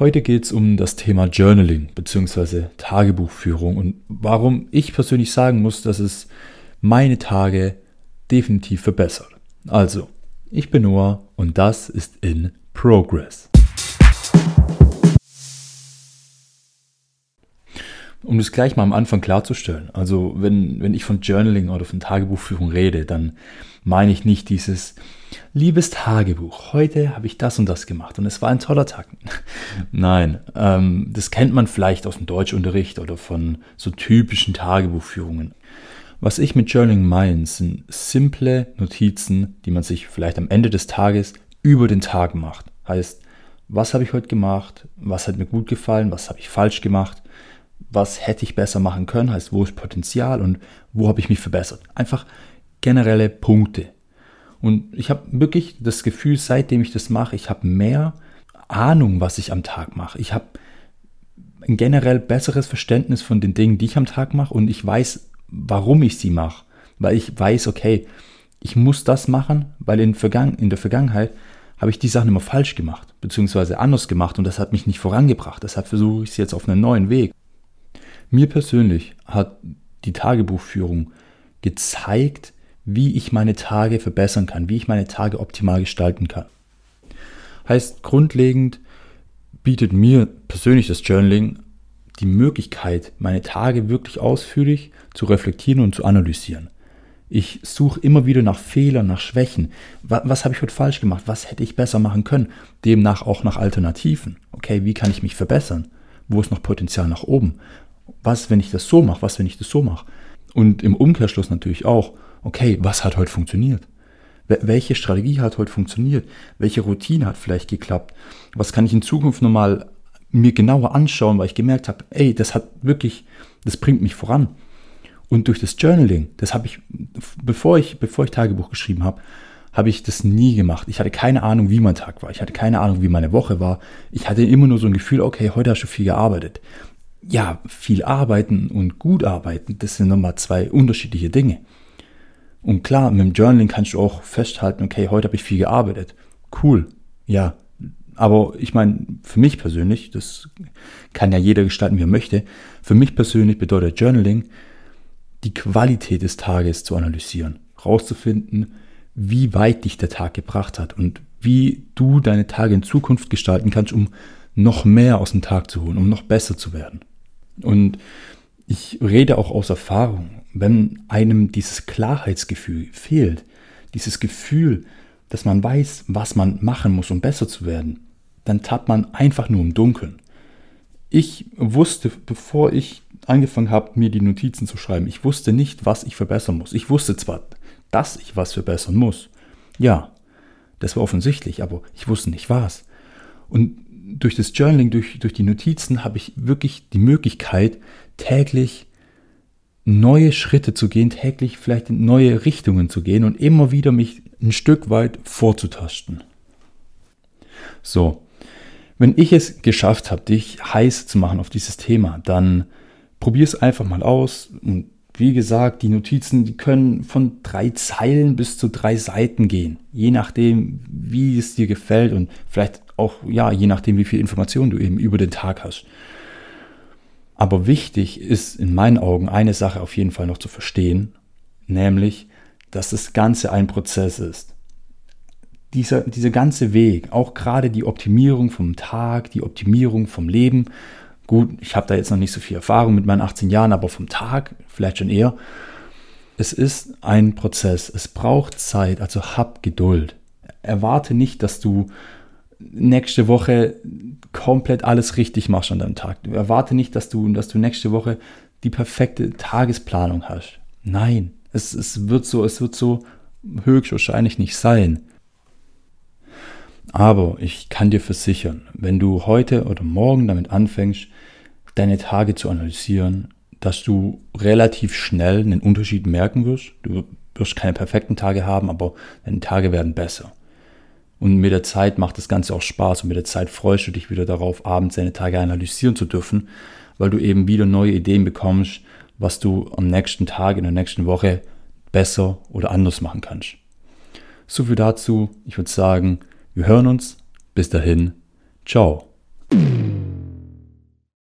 Heute geht es um das Thema Journaling bzw. Tagebuchführung und warum ich persönlich sagen muss, dass es meine Tage definitiv verbessert. Also, ich bin Noah und das ist in Progress. Um das gleich mal am Anfang klarzustellen, also wenn, wenn ich von Journaling oder von Tagebuchführung rede, dann meine ich nicht dieses liebes Tagebuch, heute habe ich das und das gemacht und es war ein toller Tag. Nein, ähm, das kennt man vielleicht aus dem Deutschunterricht oder von so typischen Tagebuchführungen. Was ich mit Journaling meine, sind simple Notizen, die man sich vielleicht am Ende des Tages über den Tag macht. Heißt, was habe ich heute gemacht? Was hat mir gut gefallen? Was habe ich falsch gemacht? Was hätte ich besser machen können, heißt, wo ist Potenzial und wo habe ich mich verbessert. Einfach generelle Punkte. Und ich habe wirklich das Gefühl, seitdem ich das mache, ich habe mehr Ahnung, was ich am Tag mache. Ich habe ein generell besseres Verständnis von den Dingen, die ich am Tag mache und ich weiß, warum ich sie mache. Weil ich weiß, okay, ich muss das machen, weil in, Vergangen in der Vergangenheit habe ich die Sachen immer falsch gemacht, beziehungsweise anders gemacht und das hat mich nicht vorangebracht. Deshalb versuche ich es jetzt auf einen neuen Weg. Mir persönlich hat die Tagebuchführung gezeigt, wie ich meine Tage verbessern kann, wie ich meine Tage optimal gestalten kann. Heißt, grundlegend bietet mir persönlich das Journaling die Möglichkeit, meine Tage wirklich ausführlich zu reflektieren und zu analysieren. Ich suche immer wieder nach Fehlern, nach Schwächen. Was, was habe ich heute falsch gemacht? Was hätte ich besser machen können? Demnach auch nach Alternativen. Okay, wie kann ich mich verbessern? Wo ist noch Potenzial nach oben? Was, wenn ich das so mache, was, wenn ich das so mache. Und im Umkehrschluss natürlich auch, okay, was hat heute funktioniert? Welche Strategie hat heute funktioniert? Welche Routine hat vielleicht geklappt? Was kann ich in Zukunft nochmal mir genauer anschauen, weil ich gemerkt habe, ey, das hat wirklich, das bringt mich voran. Und durch das Journaling, das habe ich, bevor ich, bevor ich Tagebuch geschrieben habe, habe ich das nie gemacht. Ich hatte keine Ahnung, wie mein Tag war. Ich hatte keine Ahnung, wie meine Woche war. Ich hatte immer nur so ein Gefühl, okay, heute hast du viel gearbeitet ja, viel arbeiten und gut arbeiten, das sind nochmal zwei unterschiedliche Dinge. Und klar, mit dem Journaling kannst du auch festhalten, okay, heute habe ich viel gearbeitet. Cool, ja. Aber ich meine, für mich persönlich, das kann ja jeder gestalten, wie er möchte, für mich persönlich bedeutet Journaling, die Qualität des Tages zu analysieren, rauszufinden, wie weit dich der Tag gebracht hat und wie du deine Tage in Zukunft gestalten kannst, um noch mehr aus dem Tag zu holen, um noch besser zu werden. Und ich rede auch aus Erfahrung, wenn einem dieses Klarheitsgefühl fehlt, dieses Gefühl, dass man weiß, was man machen muss, um besser zu werden, dann tappt man einfach nur im Dunkeln. Ich wusste, bevor ich angefangen habe, mir die Notizen zu schreiben, ich wusste nicht, was ich verbessern muss. Ich wusste zwar, dass ich was verbessern muss. Ja, das war offensichtlich, aber ich wusste nicht was. Und durch das Journaling, durch, durch die Notizen habe ich wirklich die Möglichkeit, täglich neue Schritte zu gehen, täglich vielleicht in neue Richtungen zu gehen und immer wieder mich ein Stück weit vorzutasten. So, wenn ich es geschafft habe, dich heiß zu machen auf dieses Thema, dann probier es einfach mal aus. Und wie gesagt, die Notizen, die können von drei Zeilen bis zu drei Seiten gehen, je nachdem, wie es dir gefällt und vielleicht auch, ja, je nachdem, wie viel Informationen du eben über den Tag hast. Aber wichtig ist in meinen Augen eine Sache auf jeden Fall noch zu verstehen, nämlich, dass das Ganze ein Prozess ist. Dieser, dieser ganze Weg, auch gerade die Optimierung vom Tag, die Optimierung vom Leben, gut, ich habe da jetzt noch nicht so viel Erfahrung mit meinen 18 Jahren, aber vom Tag vielleicht schon eher. Es ist ein Prozess, es braucht Zeit, also hab Geduld. Erwarte nicht, dass du nächste Woche komplett alles richtig machst an deinem Tag. Erwarte nicht, dass du, dass du nächste Woche die perfekte Tagesplanung hast. Nein, es, es wird so, es wird so höchstwahrscheinlich nicht sein. Aber ich kann dir versichern, wenn du heute oder morgen damit anfängst, deine Tage zu analysieren, dass du relativ schnell einen Unterschied merken wirst. Du wirst keine perfekten Tage haben, aber deine Tage werden besser. Und mit der Zeit macht das Ganze auch Spaß und mit der Zeit freust du dich wieder darauf, abends deine Tage analysieren zu dürfen, weil du eben wieder neue Ideen bekommst, was du am nächsten Tag, in der nächsten Woche besser oder anders machen kannst. So viel dazu. Ich würde sagen, wir hören uns. Bis dahin. Ciao.